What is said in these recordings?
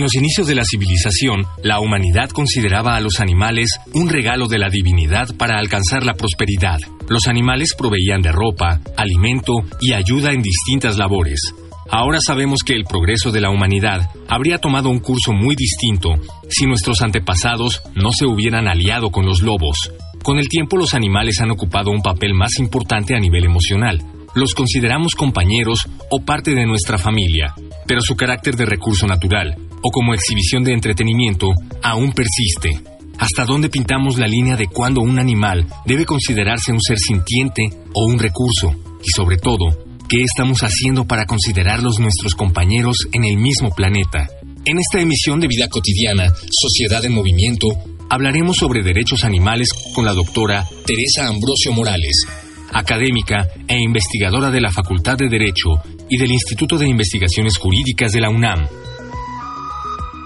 En los inicios de la civilización, la humanidad consideraba a los animales un regalo de la divinidad para alcanzar la prosperidad. Los animales proveían de ropa, alimento y ayuda en distintas labores. Ahora sabemos que el progreso de la humanidad habría tomado un curso muy distinto si nuestros antepasados no se hubieran aliado con los lobos. Con el tiempo los animales han ocupado un papel más importante a nivel emocional. Los consideramos compañeros o parte de nuestra familia, pero su carácter de recurso natural o como exhibición de entretenimiento aún persiste. ¿Hasta dónde pintamos la línea de cuándo un animal debe considerarse un ser sintiente o un recurso? Y sobre todo, ¿qué estamos haciendo para considerarlos nuestros compañeros en el mismo planeta? En esta emisión de Vida Cotidiana, Sociedad en Movimiento, hablaremos sobre derechos animales con la doctora Teresa Ambrosio Morales, académica e investigadora de la Facultad de Derecho y del Instituto de Investigaciones Jurídicas de la UNAM.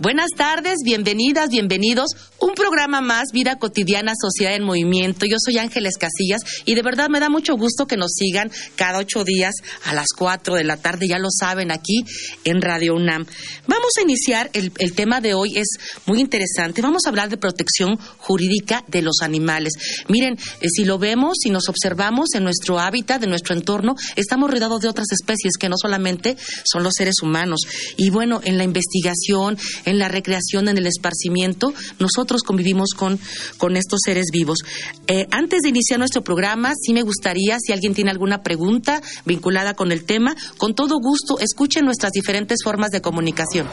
Buenas tardes, bienvenidas, bienvenidos. Un programa más, Vida Cotidiana, Sociedad en Movimiento. Yo soy Ángeles Casillas y de verdad me da mucho gusto que nos sigan cada ocho días a las cuatro de la tarde, ya lo saben, aquí en Radio UNAM. Vamos a iniciar, el, tema de hoy es muy interesante. Vamos a hablar de protección jurídica de los animales. Miren, eh, si lo vemos, si nos observamos en nuestro hábitat, en nuestro entorno, estamos rodeados de otras especies que no solamente son los seres humanos. Y bueno, en la investigación, en la recreación, en el esparcimiento, nosotros convivimos con, con estos seres vivos. Eh, antes de iniciar nuestro programa, sí me gustaría, si alguien tiene alguna pregunta vinculada con el tema, con todo gusto, escuchen nuestras diferentes formas de comunicación.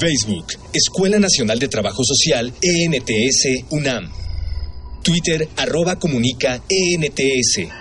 Facebook, Escuela Nacional de Trabajo Social, ENTS, UNAM. Twitter, arroba comunica, ENTS.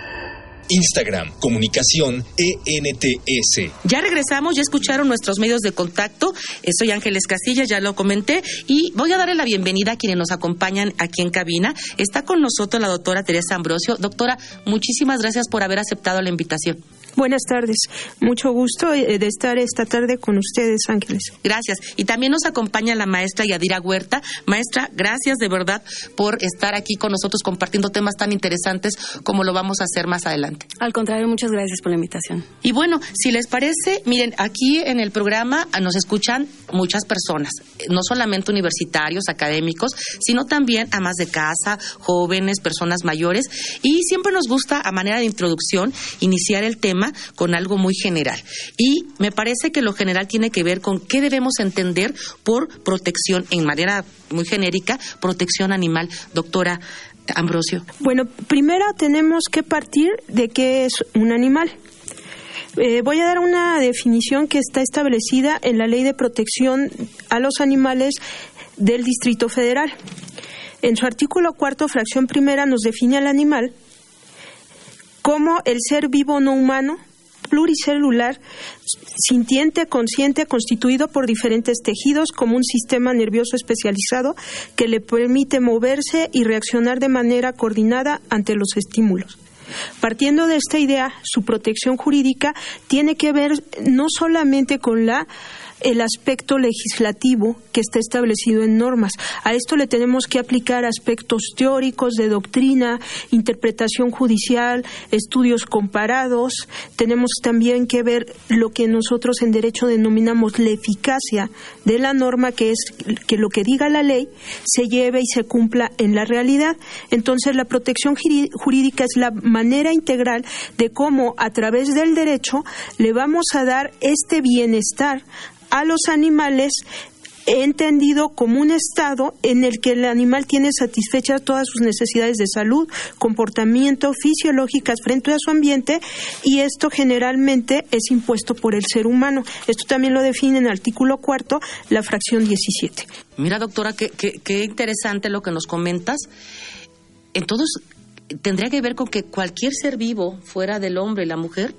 Instagram, comunicación ENTS. Ya regresamos, ya escucharon nuestros medios de contacto. Eh, soy Ángeles Castillas, ya lo comenté, y voy a darle la bienvenida a quienes nos acompañan aquí en cabina. Está con nosotros la doctora Teresa Ambrosio. Doctora, muchísimas gracias por haber aceptado la invitación. Buenas tardes. Mucho gusto eh, de estar esta tarde con ustedes, Ángeles. Gracias. Y también nos acompaña la maestra Yadira Huerta. Maestra, gracias de verdad por estar aquí con nosotros compartiendo temas tan interesantes como lo vamos a hacer más adelante. Al contrario, muchas gracias por la invitación. Y bueno, si les parece, miren, aquí en el programa nos escuchan muchas personas, no solamente universitarios, académicos, sino también amas de casa, jóvenes, personas mayores. Y siempre nos gusta, a manera de introducción, iniciar el tema con algo muy general. Y me parece que lo general tiene que ver con qué debemos entender por protección, en manera muy genérica, protección animal. Doctora Ambrosio. Bueno, primero tenemos que partir de qué es un animal. Eh, voy a dar una definición que está establecida en la Ley de Protección a los Animales del Distrito Federal. En su artículo cuarto, fracción primera, nos define al animal como el ser vivo no humano, pluricelular, sintiente, consciente, constituido por diferentes tejidos como un sistema nervioso especializado que le permite moverse y reaccionar de manera coordinada ante los estímulos. Partiendo de esta idea, su protección jurídica tiene que ver no solamente con la el aspecto legislativo que está establecido en normas. A esto le tenemos que aplicar aspectos teóricos de doctrina, interpretación judicial, estudios comparados. Tenemos también que ver lo que nosotros en derecho denominamos la eficacia de la norma, que es que lo que diga la ley se lleve y se cumpla en la realidad. Entonces, la protección jurídica es la manera integral de cómo a través del derecho le vamos a dar este bienestar a los animales entendido como un estado en el que el animal tiene satisfechas todas sus necesidades de salud, comportamiento, fisiológicas frente a su ambiente y esto generalmente es impuesto por el ser humano. Esto también lo define en el artículo cuarto, la fracción 17. Mira, doctora, qué, interesante lo que nos comentas. Entonces, tendría que ver con que cualquier ser vivo fuera del hombre y la mujer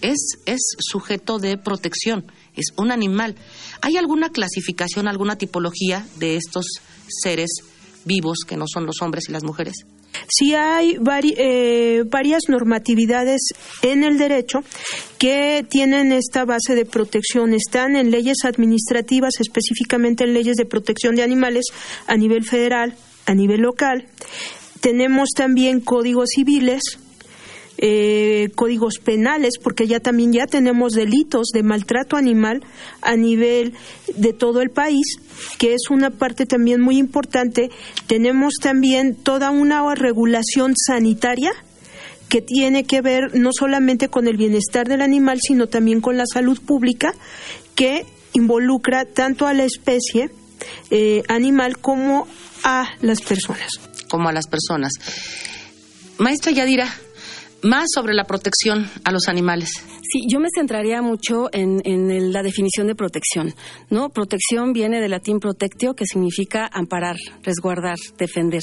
es, es sujeto de protección, es un animal. ¿Hay alguna clasificación, alguna tipología de estos seres vivos que no son los hombres y las mujeres? Sí hay eh, varias normatividades en el derecho que tienen esta base de protección. Están en leyes administrativas, específicamente en leyes de protección de animales a nivel federal, a nivel local. Tenemos también códigos civiles, eh, códigos penales, porque ya también ya tenemos delitos de maltrato animal a nivel de todo el país, que es una parte también muy importante. Tenemos también toda una regulación sanitaria que tiene que ver no solamente con el bienestar del animal, sino también con la salud pública, que involucra tanto a la especie eh, animal como a las personas. Como a las personas. Maestra Yadira, más sobre la protección a los animales. Sí, yo me centraría mucho en, la definición de protección. ¿no? Protección viene del latín protectio, que significa amparar, resguardar, defender.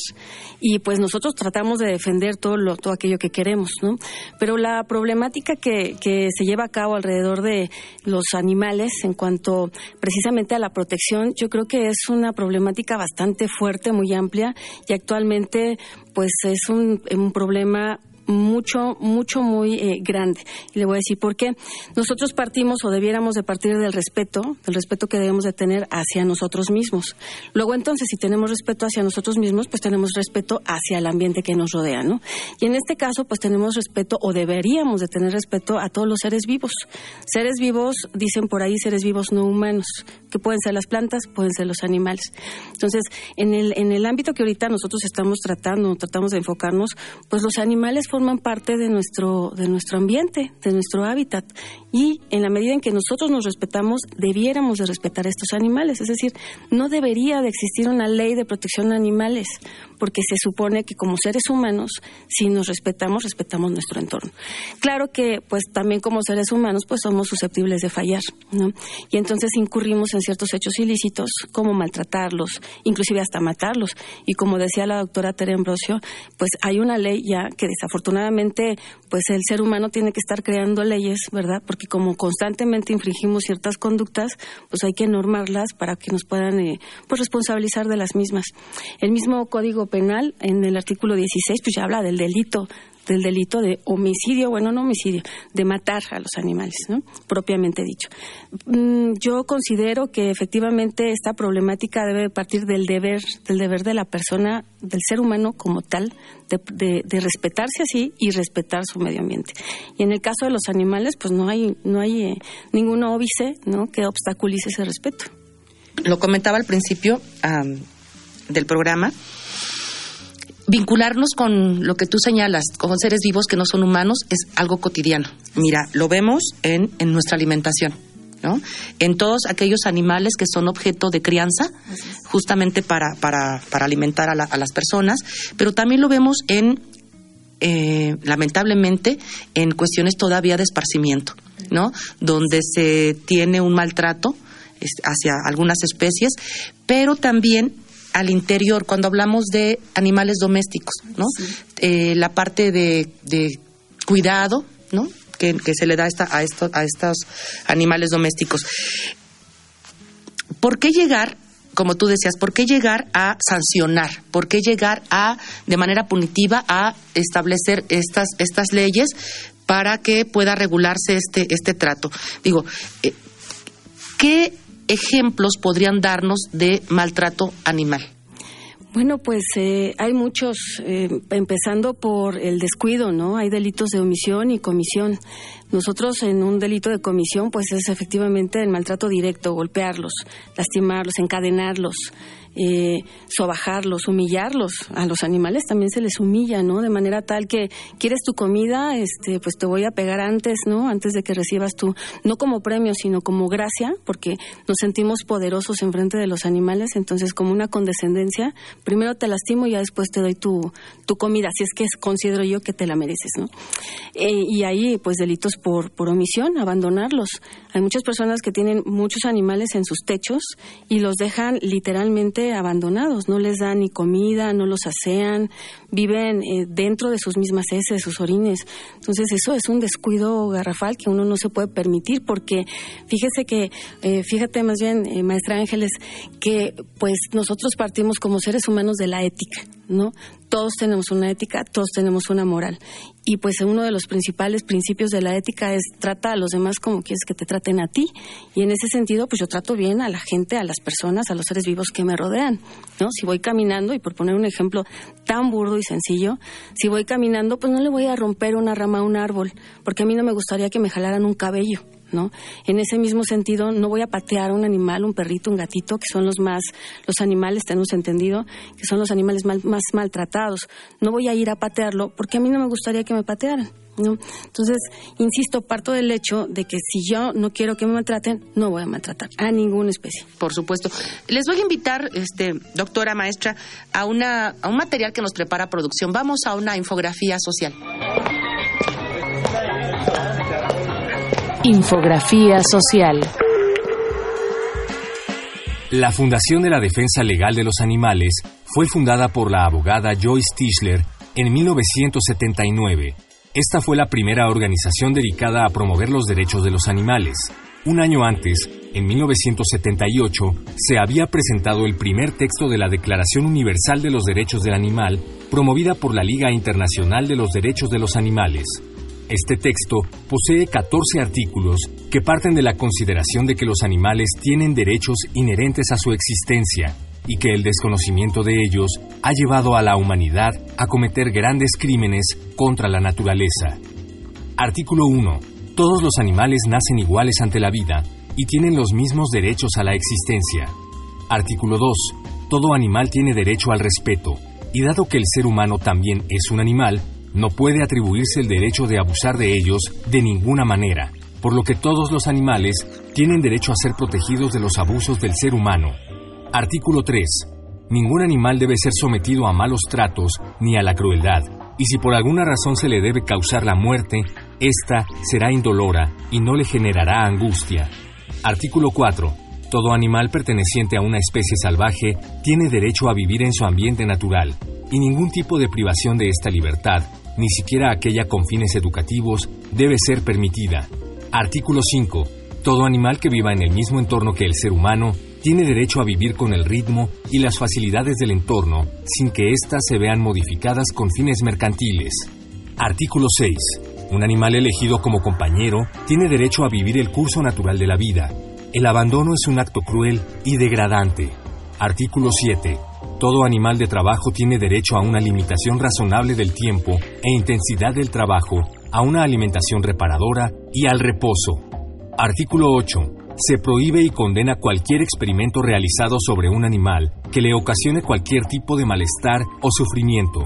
Y pues nosotros tratamos de defender todo, lo, todo aquello que queremos. ¿no? Pero la problemática que, que se lleva a cabo alrededor de los animales en cuanto precisamente a la protección, yo creo que es una problemática bastante fuerte, muy amplia, y actualmente pues es un, un problema mucho, mucho, muy eh, grande. Y le voy a decir por qué. Nosotros partimos o debiéramos de partir del respeto, del respeto que debemos de tener hacia nosotros mismos. Luego entonces, si tenemos respeto hacia nosotros mismos, pues tenemos respeto hacia el ambiente que nos rodea, ¿no? Y en este caso, pues tenemos respeto o deberíamos de tener respeto a todos los seres vivos. Seres vivos, dicen por ahí, seres vivos no humanos, que pueden ser las plantas, pueden ser los animales. Entonces, en el, en el ámbito que ahorita nosotros estamos tratando, tratamos de enfocarnos, pues los animales forman parte de nuestro, de nuestro ambiente, de nuestro hábitat. Y en la medida en que nosotros nos respetamos, debiéramos de respetar a estos animales. Es decir, no debería de existir una ley de protección de animales, porque se supone que como seres humanos, si nos respetamos, respetamos nuestro entorno. Claro que, pues también como seres humanos, pues somos susceptibles de fallar, ¿no? Y entonces incurrimos en ciertos hechos ilícitos, como maltratarlos, inclusive hasta matarlos. Y como decía la doctora Tere Ambrosio, pues hay una ley ya que desafortunadamente afortunadamente, pues el ser humano tiene que estar creando leyes, ¿verdad? Porque como constantemente infringimos ciertas conductas, pues hay que normarlas para que nos puedan eh, pues responsabilizar de las mismas. El mismo Código Penal, en el artículo 16, pues ya habla del delito del delito de homicidio, bueno, no homicidio, de matar a los animales, ¿no? propiamente dicho. Mm, yo considero que efectivamente esta problemática debe partir del deber, del deber de la persona, del ser humano como tal, de, respetarse así y respetar su medio ambiente. Y en el caso de los animales, pues no hay, no hay eh, ningún óbice ¿no? que obstaculice ese respeto. Lo comentaba al principio del programa vincularnos con lo que tú señalas, con seres vivos que no son humanos, es algo cotidiano. Mira, lo vemos en, en nuestra alimentación. ¿no? En todos aquellos animales que son objeto de crianza, justamente para, para, para alimentar a, a, las personas, pero también lo vemos en, eh, lamentablemente, en cuestiones todavía de esparcimiento, ¿no? Donde se tiene un maltrato hacia algunas especies, pero también al interior, cuando hablamos de animales domésticos, ¿no? Eh, la parte de, cuidado, ¿no? Que, se le da a, a, estos, a estos animales domésticos. ¿Por qué llegar, como tú decías, por qué llegar a sancionar? ¿Por qué llegar a, de manera punitiva, a establecer estas, estas leyes para que pueda regularse este, este trato? Digo, eh, ¿qué ejemplos podrían darnos de maltrato animal? Bueno, pues eh, hay muchos, eh, empezando por el descuido, ¿no? Hay delitos de omisión y comisión. Nosotros en un delito de comisión, pues es efectivamente el maltrato directo, golpearlos, lastimarlos, encadenarlos, eh, sobajarlos, humillarlos. A los animales también se les humilla, ¿no? De manera tal que quieres tu comida, este, pues te voy a pegar antes, ¿no? Antes de que recibas tu, no como premio, sino como gracia, porque nos sentimos poderosos en frente de los animales, entonces como una condescendencia, primero te lastimo y ya después te doy tu, tu comida, si es que considero yo que te la mereces, ¿no? Eh, y ahí, pues delitos por, por omisión, abandonarlos. Hay muchas personas que tienen muchos animales en sus techos y los dejan literalmente abandonados, no les dan ni comida, no los asean, viven eh, dentro de sus mismas heces, sus orines. Entonces eso es un descuido garrafal que uno no se puede permitir porque fíjese que, eh, fíjate más bien, eh, maestra Ángeles, que pues nosotros partimos como seres humanos de la ética, ¿no? Todos tenemos una ética, todos tenemos una moral. Y pues uno de los principales principios de la ética es trata a los demás como quieres que te traten a ti. Y en ese sentido, pues yo trato bien a la gente, a las personas, a los seres vivos que me rodean, ¿no? Si voy caminando, y por poner un ejemplo tan burdo y sencillo, si voy caminando, pues no le voy a romper una rama a un árbol, porque a mí no me gustaría que me jalaran un cabello. ¿No? En ese mismo sentido, no voy a patear a un animal, un perrito, un gatito, que son los más, los animales, tenemos entendido, que son los animales más maltratados. No voy a ir a patearlo porque a mí no me gustaría que me patearan. Entonces, insisto, parto del hecho de que si yo no quiero que me maltraten, no voy a maltratar a ninguna especie. Por supuesto. Les voy a invitar, este, doctora maestra, a, una, a un material que nos prepara producción. Vamos a una infografía social. Infografía social. La Fundación de la Defensa Legal de los Animales fue fundada por la abogada Joyce Tischler en 1979. Esta fue la primera organización dedicada a promover los derechos de los animales. Un año antes, en 1978, se había presentado el primer texto de la Declaración Universal de los Derechos del Animal, promovida por la Liga Internacional de los Derechos de los Animales. Este texto posee 14 artículos que parten de la consideración de que los animales tienen derechos inherentes a su existencia y que el desconocimiento de ellos ha llevado a la humanidad a cometer grandes crímenes contra la naturaleza. Artículo 1. Todos los animales nacen iguales ante la vida y tienen los mismos derechos a la existencia. Artículo 2. Todo animal tiene derecho al respeto, y dado que el ser humano también es un animal, no puede atribuirse el derecho de abusar de ellos de ninguna manera, por lo que todos los animales tienen derecho a ser protegidos de los abusos del ser humano. Artículo 3. Ningún animal debe ser sometido a malos tratos ni a la crueldad, y si por alguna razón se le debe causar la muerte, ésta será indolora y no le generará angustia. Artículo 4. Todo animal perteneciente a una especie salvaje tiene derecho a vivir en su ambiente natural, y ningún tipo de privación de esta libertad ni siquiera aquella con fines educativos, debe ser permitida. Artículo 5. Todo animal que viva en el mismo entorno que el ser humano tiene derecho a vivir con el ritmo y las facilidades del entorno sin que éstas se vean modificadas con fines mercantiles. Artículo 6. Un animal elegido como compañero tiene derecho a vivir el curso natural de la vida. El abandono es un acto cruel y degradante. Artículo 7. Todo animal de trabajo tiene derecho a una limitación razonable del tiempo e intensidad del trabajo, a una alimentación reparadora y al reposo. Artículo 8. Se prohíbe y condena cualquier experimento realizado sobre un animal que le ocasione cualquier tipo de malestar o sufrimiento.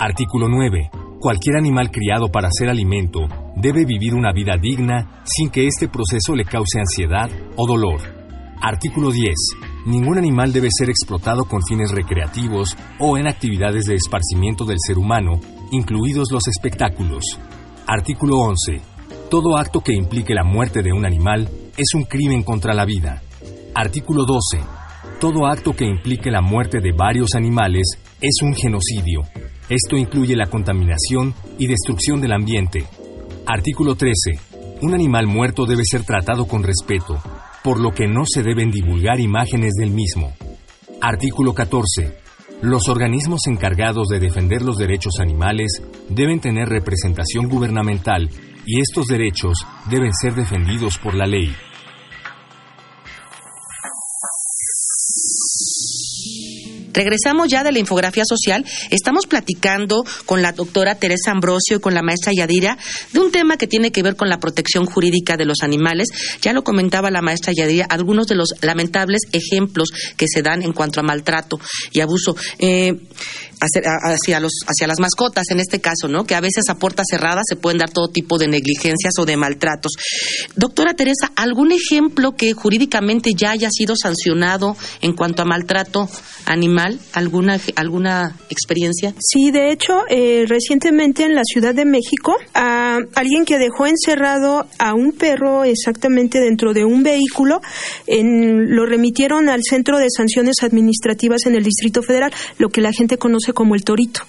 Artículo 9. Cualquier animal criado para ser alimento debe vivir una vida digna sin que este proceso le cause ansiedad o dolor. Artículo 10. Ningún animal debe ser explotado con fines recreativos o en actividades de esparcimiento del ser humano, incluidos los espectáculos. Artículo 11. Todo acto que implique la muerte de un animal es un crimen contra la vida. Artículo 12. Todo acto que implique la muerte de varios animales es un genocidio. Esto incluye la contaminación y destrucción del ambiente. Artículo 13. Un animal muerto debe ser tratado con respeto, por lo que no se deben divulgar imágenes del mismo. Artículo 14. Los organismos encargados de defender los derechos animales deben tener representación gubernamental y estos derechos deben ser defendidos por la ley. Regresamos ya de la infografía social. Estamos platicando con la doctora Teresa Ambrosio y con la maestra Yadira de un tema que tiene que ver con la protección jurídica de los animales. Ya lo comentaba la maestra Yadira, algunos de los lamentables ejemplos que se dan en cuanto a maltrato y abuso. Eh, hacia, los, hacia las mascotas, en este caso, ¿no? Que a veces a puerta cerrada se pueden dar todo tipo de negligencias o de maltratos. Doctora Teresa, ¿algún ejemplo que jurídicamente ya haya sido sancionado en cuanto a maltrato animal? ¿Alguna, alguna experiencia? Sí, de hecho, eh, recientemente en la Ciudad de México, alguien que dejó encerrado a un perro exactamente dentro de un vehículo, en, lo remitieron al Centro de Sanciones Administrativas en el Distrito Federal, lo que la gente conoce como el torito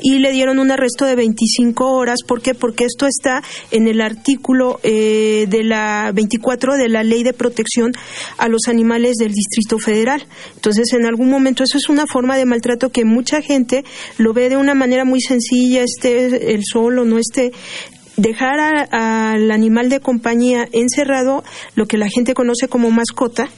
y le dieron un arresto de 25 horas. ¿Por qué? Porque esto está en el artículo eh, de la 24 de la Ley de Protección a los Animales del Distrito Federal. Entonces, en algún momento, eso es una forma de maltrato que mucha gente lo ve de una manera muy sencilla, esté el sol o no esté dejar al animal de compañía encerrado, lo que la gente conoce como mascota,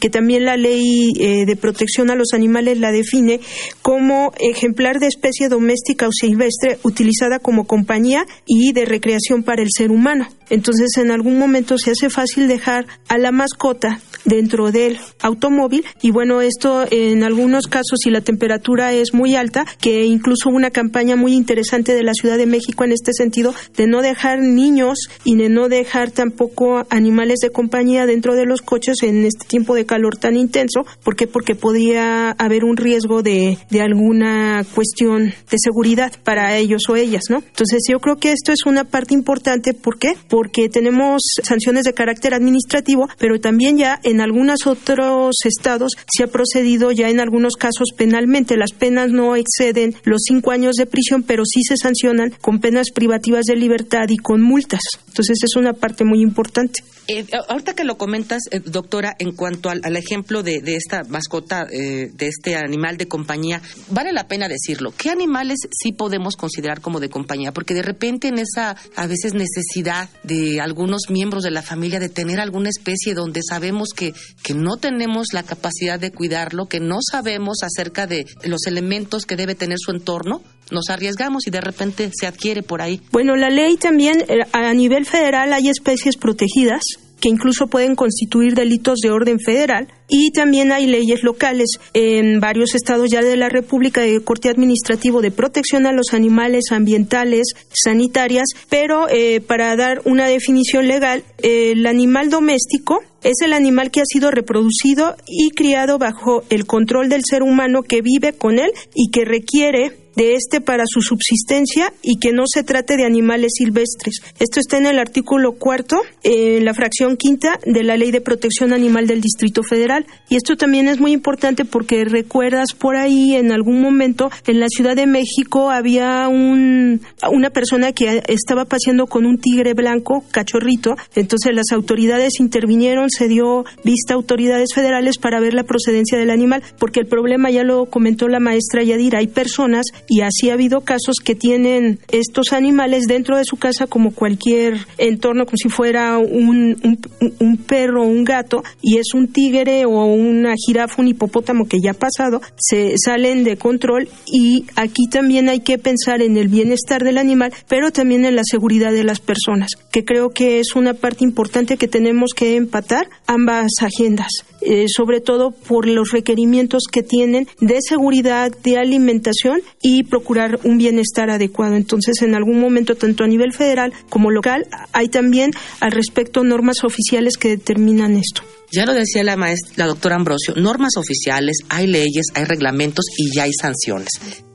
que también la ley eh, de protección a los animales la define como ejemplar de especie doméstica o silvestre utilizada como compañía y de recreación para el ser humano. Entonces, en algún momento se hace fácil dejar a la mascota dentro del automóvil y bueno, esto en algunos casos si la temperatura es muy alta, que incluso una campaña muy interesante de la Ciudad de México en este sentido de no dejar niños y de no dejar tampoco animales de compañía dentro de los coches en este tiempo de calor tan intenso. ¿Por qué? Porque podría haber un riesgo de, de alguna cuestión de seguridad para ellos o ellas, ¿no? Entonces yo creo que esto es una parte importante. ¿Por qué? Porque tenemos sanciones de carácter administrativo, pero también ya en algunos otros estados se ha procedido ya en algunos casos penalmente. Las penas no exceden los cinco años de prisión, pero sí se sancionan con penas privativas de libertad y con multas. Entonces es una parte muy importante. Eh, ahorita que lo comentas, eh, doctora, en cuanto al, ejemplo de, esta mascota, eh, de este animal de compañía, vale la pena decirlo. ¿Qué animales sí podemos considerar como de compañía? Porque de repente en esa, a veces, necesidad de algunos miembros de la familia de tener alguna especie donde sabemos que, que no tenemos la capacidad de cuidarlo, que no sabemos acerca de los elementos que debe tener su entorno, nos arriesgamos y de repente se adquiere por ahí. Bueno, la ley también eh, a nivel federal hay especies protegidas que incluso pueden constituir delitos de orden federal. Y también hay leyes locales en varios estados ya de la República de Corte Administrativo de protección a los animales ambientales, sanitarias, pero eh, para dar una definición legal, el animal doméstico es el animal que ha sido reproducido y criado bajo el control del ser humano que vive con él y que requiere de este para su subsistencia y que no se trate de animales silvestres. Esto está en el artículo cuarto, en la fracción quinta de la Ley de Protección Animal del Distrito Federal. Y esto también es muy importante porque recuerdas por ahí en algún momento en la Ciudad de México había un, una persona que estaba paseando con un tigre blanco, cachorrito. Entonces las autoridades intervinieron, se dio vista a autoridades federales para ver la procedencia del animal, porque el problema ya lo comentó la maestra Yadira, hay personas y así ha habido casos que tienen estos animales dentro de su casa como cualquier entorno, como si fuera un, un, perro o un gato, y es un tigre o una jirafa, un hipopótamo que ya ha pasado, se salen de control y aquí también hay que pensar en el bienestar del animal, pero también en la seguridad de las personas, que creo que es una parte importante que tenemos que empatar ambas agendas. Eh, sobre todo por los requerimientos que tienen de seguridad, de alimentación y procurar un bienestar adecuado. Entonces, en algún momento, tanto a nivel federal como local, hay también al respecto normas oficiales que determinan esto. Ya lo decía la maestra, la doctora Ambrosio, normas oficiales, hay leyes, hay reglamentos y ya hay sanciones.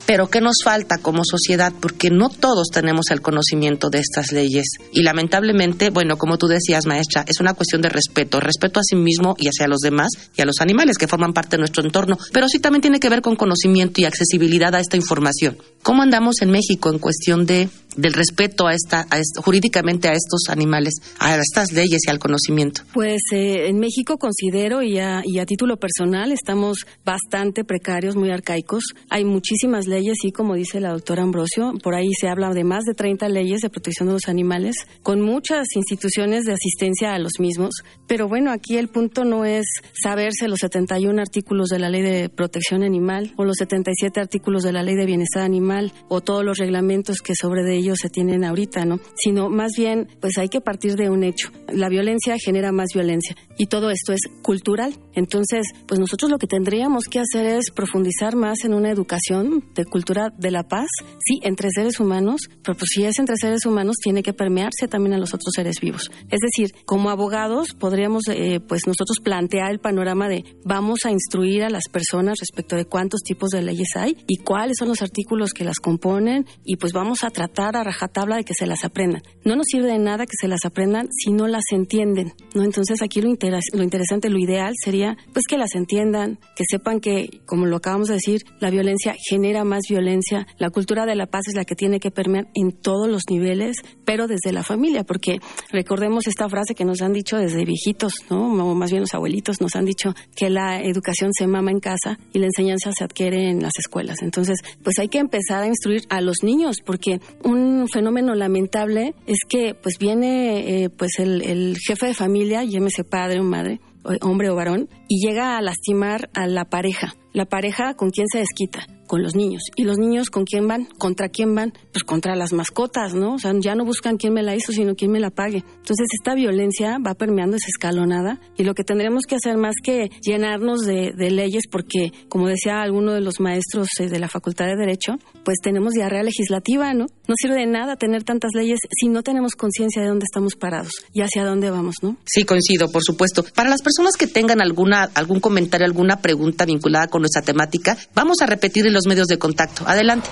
Pero ¿qué nos falta como sociedad? Porque no todos tenemos el conocimiento de estas leyes. Y lamentablemente, bueno, como tú decías, maestra, es una cuestión de respeto, respeto a sí mismo y hacia los demás y a los animales que forman parte de nuestro entorno. Pero sí también tiene que ver con conocimiento y accesibilidad a esta información. ¿Cómo andamos en México en cuestión de del respeto a esta, jurídicamente a estos animales, a estas leyes y al conocimiento? Pues eh, en México considero y a, y a título personal estamos bastante precarios, muy arcaicos. Hay muchísimas leyes y como dice la doctora Ambrosio, por ahí se habla de más de 30 leyes de protección de los animales, con muchas instituciones de asistencia a los mismos. Pero bueno, aquí el punto no es saberse los 71 artículos de la ley de protección animal o los 77 artículos de la ley de bienestar animal o todos los reglamentos que sobre de ellos se tienen ahorita, ¿no? Sino más bien, pues hay que partir de un hecho. La violencia genera más violencia y todo esto es cultural. Entonces, pues nosotros lo que tendríamos que hacer es profundizar más en una educación de cultura de la paz, sí, entre seres humanos, pero pues si es entre seres humanos tiene que permearse también a los otros seres vivos. Es decir, como abogados podríamos, eh, pues nosotros plantear el panorama de vamos a instruir a las personas respecto de cuántos tipos de leyes hay y cuáles son los artículos que las componen y pues vamos a tratar a rajatabla de que se las aprendan. No nos sirve de nada que se las aprendan si no las entienden, ¿no? Entonces aquí lo, lo interesante, lo ideal sería pues que las entiendan, que sepan que, como lo acabamos de decir, la violencia genera más violencia, la cultura de la paz es la que tiene que permear en todos los niveles, pero desde la familia, porque recordemos esta frase que nos han dicho desde viejitos, ¿no? O más bien los abuelitos nos han dicho que la educación se mama en casa y la enseñanza se adquiere en las escuelas. Entonces, pues hay que empezar a instruir a los niños, porque un fenómeno lamentable es que pues viene eh, pues el, el jefe de familia, llámese padre o madre, hombre o varón, y llega a lastimar a la pareja. La pareja con quién se desquita, con los niños. ¿Y los niños con quién van? ¿Contra quién van? Pues contra las mascotas, ¿no? O sea, ya no buscan quién me la hizo, sino quién me la pague. Entonces, esta violencia va permeando esa escalonada y lo que tendremos que hacer más que llenarnos de, leyes, porque, como decía alguno de los maestros eh, de la Facultad de Derecho, pues tenemos diarrea legislativa, ¿no? No sirve de nada tener tantas leyes si no tenemos conciencia de dónde estamos parados y hacia dónde vamos, ¿no? Sí, coincido, por supuesto. Para las personas que tengan alguna, algún comentario, alguna pregunta vinculada con nuestra temática, vamos a repetir los medios de contacto. Adelante.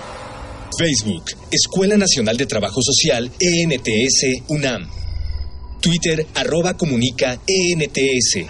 Facebook, Escuela Nacional de Trabajo Social, ENTS, UNAM. Twitter, arroba comunica, ENTS.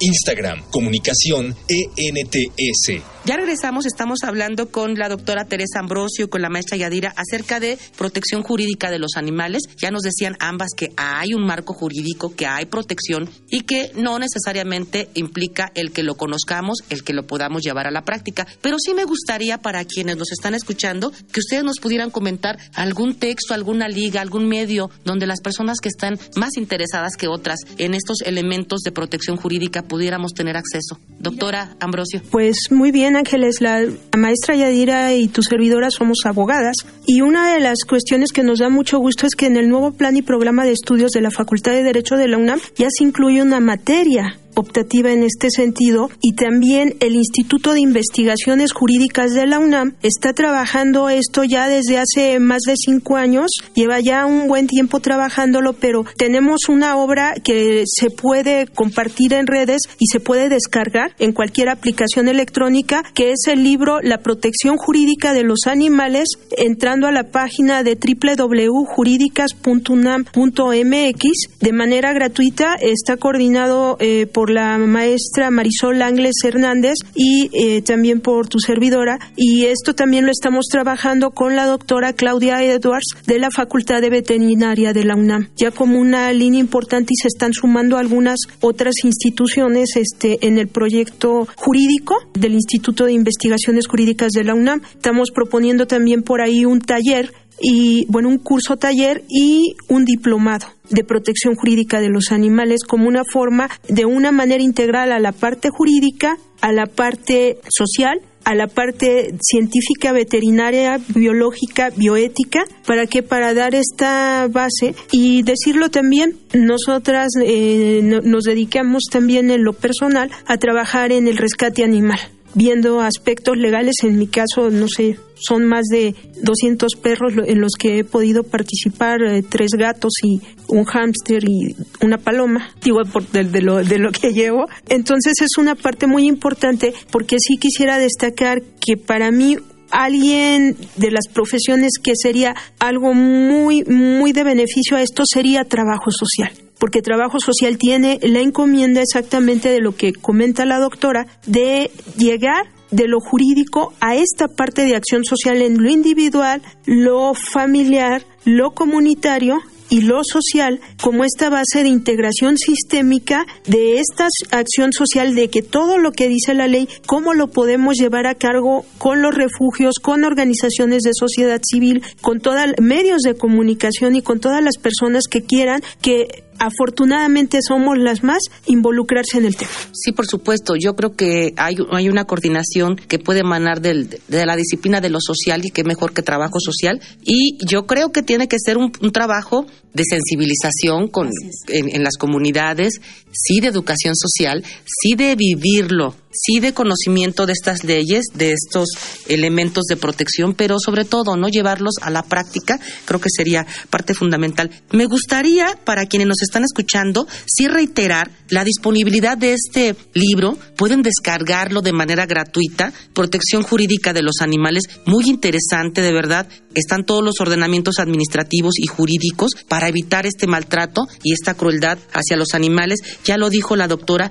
Instagram, comunicación, ENTS. Ya regresamos, estamos hablando con la doctora Teresa Ambrosio, con la maestra Yadira, acerca de protección jurídica de los animales. Ya nos decían ambas que hay un marco jurídico, que hay protección y que no necesariamente implica el que lo conozcamos, el que lo podamos llevar a la práctica. Pero sí me gustaría para quienes nos están escuchando que ustedes nos pudieran comentar algún texto, alguna liga, algún medio donde las personas que están más interesadas que otras en estos elementos de protección jurídica pudiéramos tener acceso. Doctora Ambrosio. Pues muy bien Ángeles, la maestra Yadira y tu servidora somos abogadas. Y una de las cuestiones que nos da mucho gusto es que en el nuevo plan y programa de estudios de la Facultad de Derecho de la UNAM ya se incluye una materia optativa en este sentido y también el Instituto de Investigaciones Jurídicas de la UNAM está trabajando esto ya desde hace más de cinco años, lleva ya un buen tiempo trabajándolo, pero tenemos una obra que se puede compartir en redes y se puede descargar en cualquier aplicación electrónica, que es el libro La protección jurídica de los animales, entrando a la página de www.jurídicas.unam.mx de manera gratuita, está coordinado eh, por la maestra Marisol Ángeles Hernández y eh, también por tu servidora. Y esto también lo estamos trabajando con la doctora Claudia Edwards de la Facultad de Veterinaria de la UNAM. Ya como una línea importante y se están sumando algunas otras instituciones este, en el proyecto jurídico del Instituto de Investigaciones Jurídicas de la UNAM. Estamos proponiendo también por ahí un taller y bueno, un curso taller y un diplomado de protección jurídica de los animales como una forma de una manera integral a la parte jurídica, a la parte social a la parte científica, veterinaria, biológica, bioética, para que para dar esta base y decirlo también, nosotras eh, nos dedicamos también en lo personal a trabajar en el rescate animal viendo aspectos legales. En mi caso, no sé, son más de 200 perros en los que he podido participar, eh, tres gatos y un hámster y una paloma, digo, por, de, lo, de lo que llevo. Entonces es una parte muy importante porque sí quisiera destacar que para mí alguien de las profesiones que sería algo muy, muy de beneficio a esto sería trabajo social porque trabajo social tiene la encomienda exactamente de lo que comenta la doctora, de llegar de lo jurídico a esta parte de acción social en lo individual, lo familiar, lo comunitario y lo social como esta base de integración sistémica de esta acción social de que todo lo que dice la ley, cómo lo podemos llevar a cargo con los refugios, con organizaciones de sociedad civil, con todos medios de comunicación y con todas las personas que quieran que afortunadamente somos las más involucrarse en el tema. Sí, por supuesto. Yo creo que hay, hay una coordinación que puede emanar del, de la disciplina de lo social y que mejor que trabajo social. Y yo creo que tiene que ser un, un trabajo de sensibilización con, en, en las comunidades, sí de educación social, sí de vivirlo sí de conocimiento de estas leyes, de estos elementos de protección, pero sobre todo no llevarlos a la práctica, creo que sería parte fundamental. Me gustaría, para quienes nos están escuchando, sí reiterar la disponibilidad de este libro. Pueden descargarlo de manera gratuita. Protección jurídica de los animales, muy interesante, de verdad. Están todos los ordenamientos administrativos y jurídicos para evitar este maltrato y esta crueldad hacia los animales. Ya lo dijo la doctora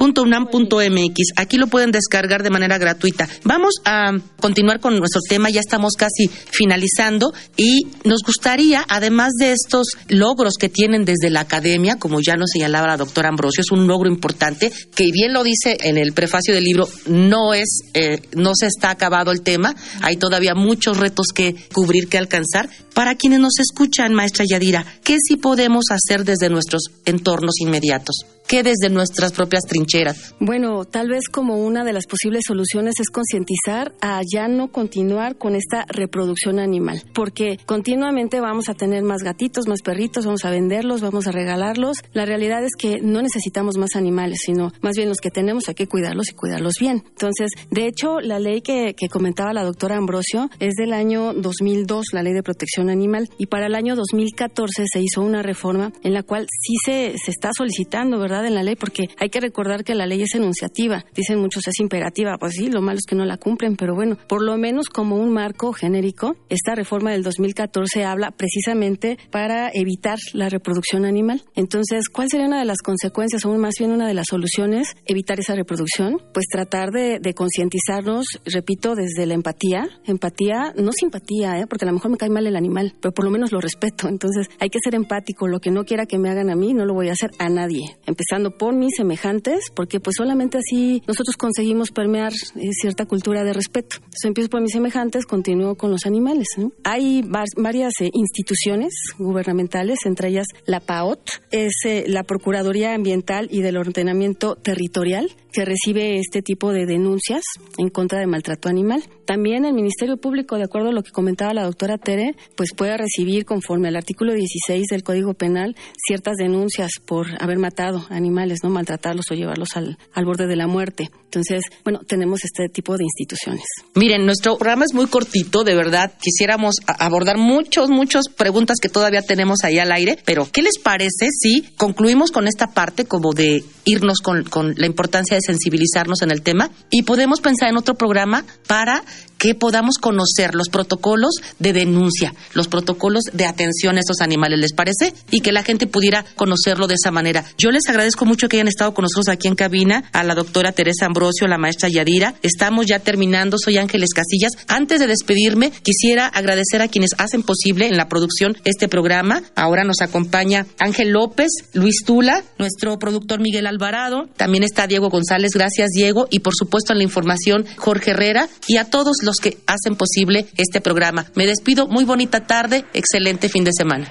www.jurídica.unam.mx. Aquí lo pueden descargar de manera gratuita. Vamos a continuar con nuestro tema, ya estamos casi finalizando y nos gustaría, además de estos logros que tienen desde la academia, como ya nos señalaba la doctora Ambrosio, es un logro importante que bien lo dice en el prefacio del libro, no es, eh, no se está acabado el tema, hay todavía muchos retos que cubrir, que alcanzar. Para quienes nos escuchan, maestra Yadira, ¿qué sí podemos hacer desde nuestros entornos inmediatos? ¿Qué desde nuestras propias trincheras? Bueno, tal vez como una de las posibles soluciones es concientizar a ya no continuar con esta reproducción animal, porque continuamente vamos a tener más gatitos, más perritos, vamos a venderlos, vamos a regalarlos. La realidad es que no necesitamos más animales, sino más bien los que tenemos hay que cuidarlos y cuidarlos bien. Entonces, de hecho, la ley que, que comentaba la doctora Ambrosio es del año 2002, la ley de protección animal, y para el año 2014 se hizo una reforma en la cual sí se, se está solicitando, ¿verdad?, en la ley, porque hay que recordar que la ley es enunciativa. Dicen muchos es imperativa, pues sí, lo malo es que no la cumplen, pero bueno, por lo menos como un marco genérico, esta reforma del 2014 habla precisamente para evitar la reproducción animal. Entonces, ¿cuál sería una de las consecuencias, o más bien una de las soluciones? Evitar esa reproducción, pues tratar de, concientizarnos, repito, desde la empatía. Empatía, no simpatía, ¿eh? porque a lo mejor me cae mal el animal, pero por lo menos lo respeto. Entonces, hay que ser empático. Lo que no quiera que me hagan a mí, no lo voy a hacer a nadie. Empezando por mis semejantes, porque pues solamente así nosotros conseguimos permear eh, cierta cultura de respeto. Entonces, empiezo por mis semejantes, continúo con los animales. Hay varias eh, instituciones gubernamentales, entre ellas la PAOT, es eh, la Procuraduría Ambiental y del Ordenamiento Territorial, que recibe este tipo de denuncias en contra de maltrato animal. También el Ministerio Público, de acuerdo a lo que comentaba la doctora Tere, pues puede recibir conforme al artículo 16 del Código Penal ciertas denuncias por haber matado animales, no maltratarlos o llevarlos al, al borde de la muerte. Entonces, bueno, tenemos este tipo de instituciones. Miren, nuestro programa es muy cortito, de verdad. Quisiéramos abordar muchos, muchas preguntas que todavía tenemos ahí al aire, pero ¿qué les parece si concluimos con esta parte como de irnos con, con la importancia de sensibilizarnos en el tema y podemos pensar en otro programa para que podamos conocer los protocolos de denuncia, los protocolos de atención a estos animales, ¿les parece? Y que la gente pudiera conocerlo de esa manera. Yo les agradezco mucho que hayan estado con nosotros aquí en cabina, a la doctora Teresa Ambrosio, la maestra Yadira. Estamos ya terminando, soy Ángeles Casillas. Antes de despedirme, quisiera agradecer a quienes hacen posible en la producción este programa. Ahora nos acompaña Ángel López, Luis Tula, nuestro productor Miguel Alvarado, también está Diego González, gracias Diego, y por supuesto en la información Jorge Herrera y a todos los que hacen posible este programa. Me despido, muy bonita tarde, excelente fin de semana.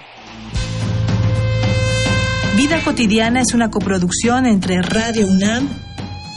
Vida cotidiana es una coproducción entre Radio UNAM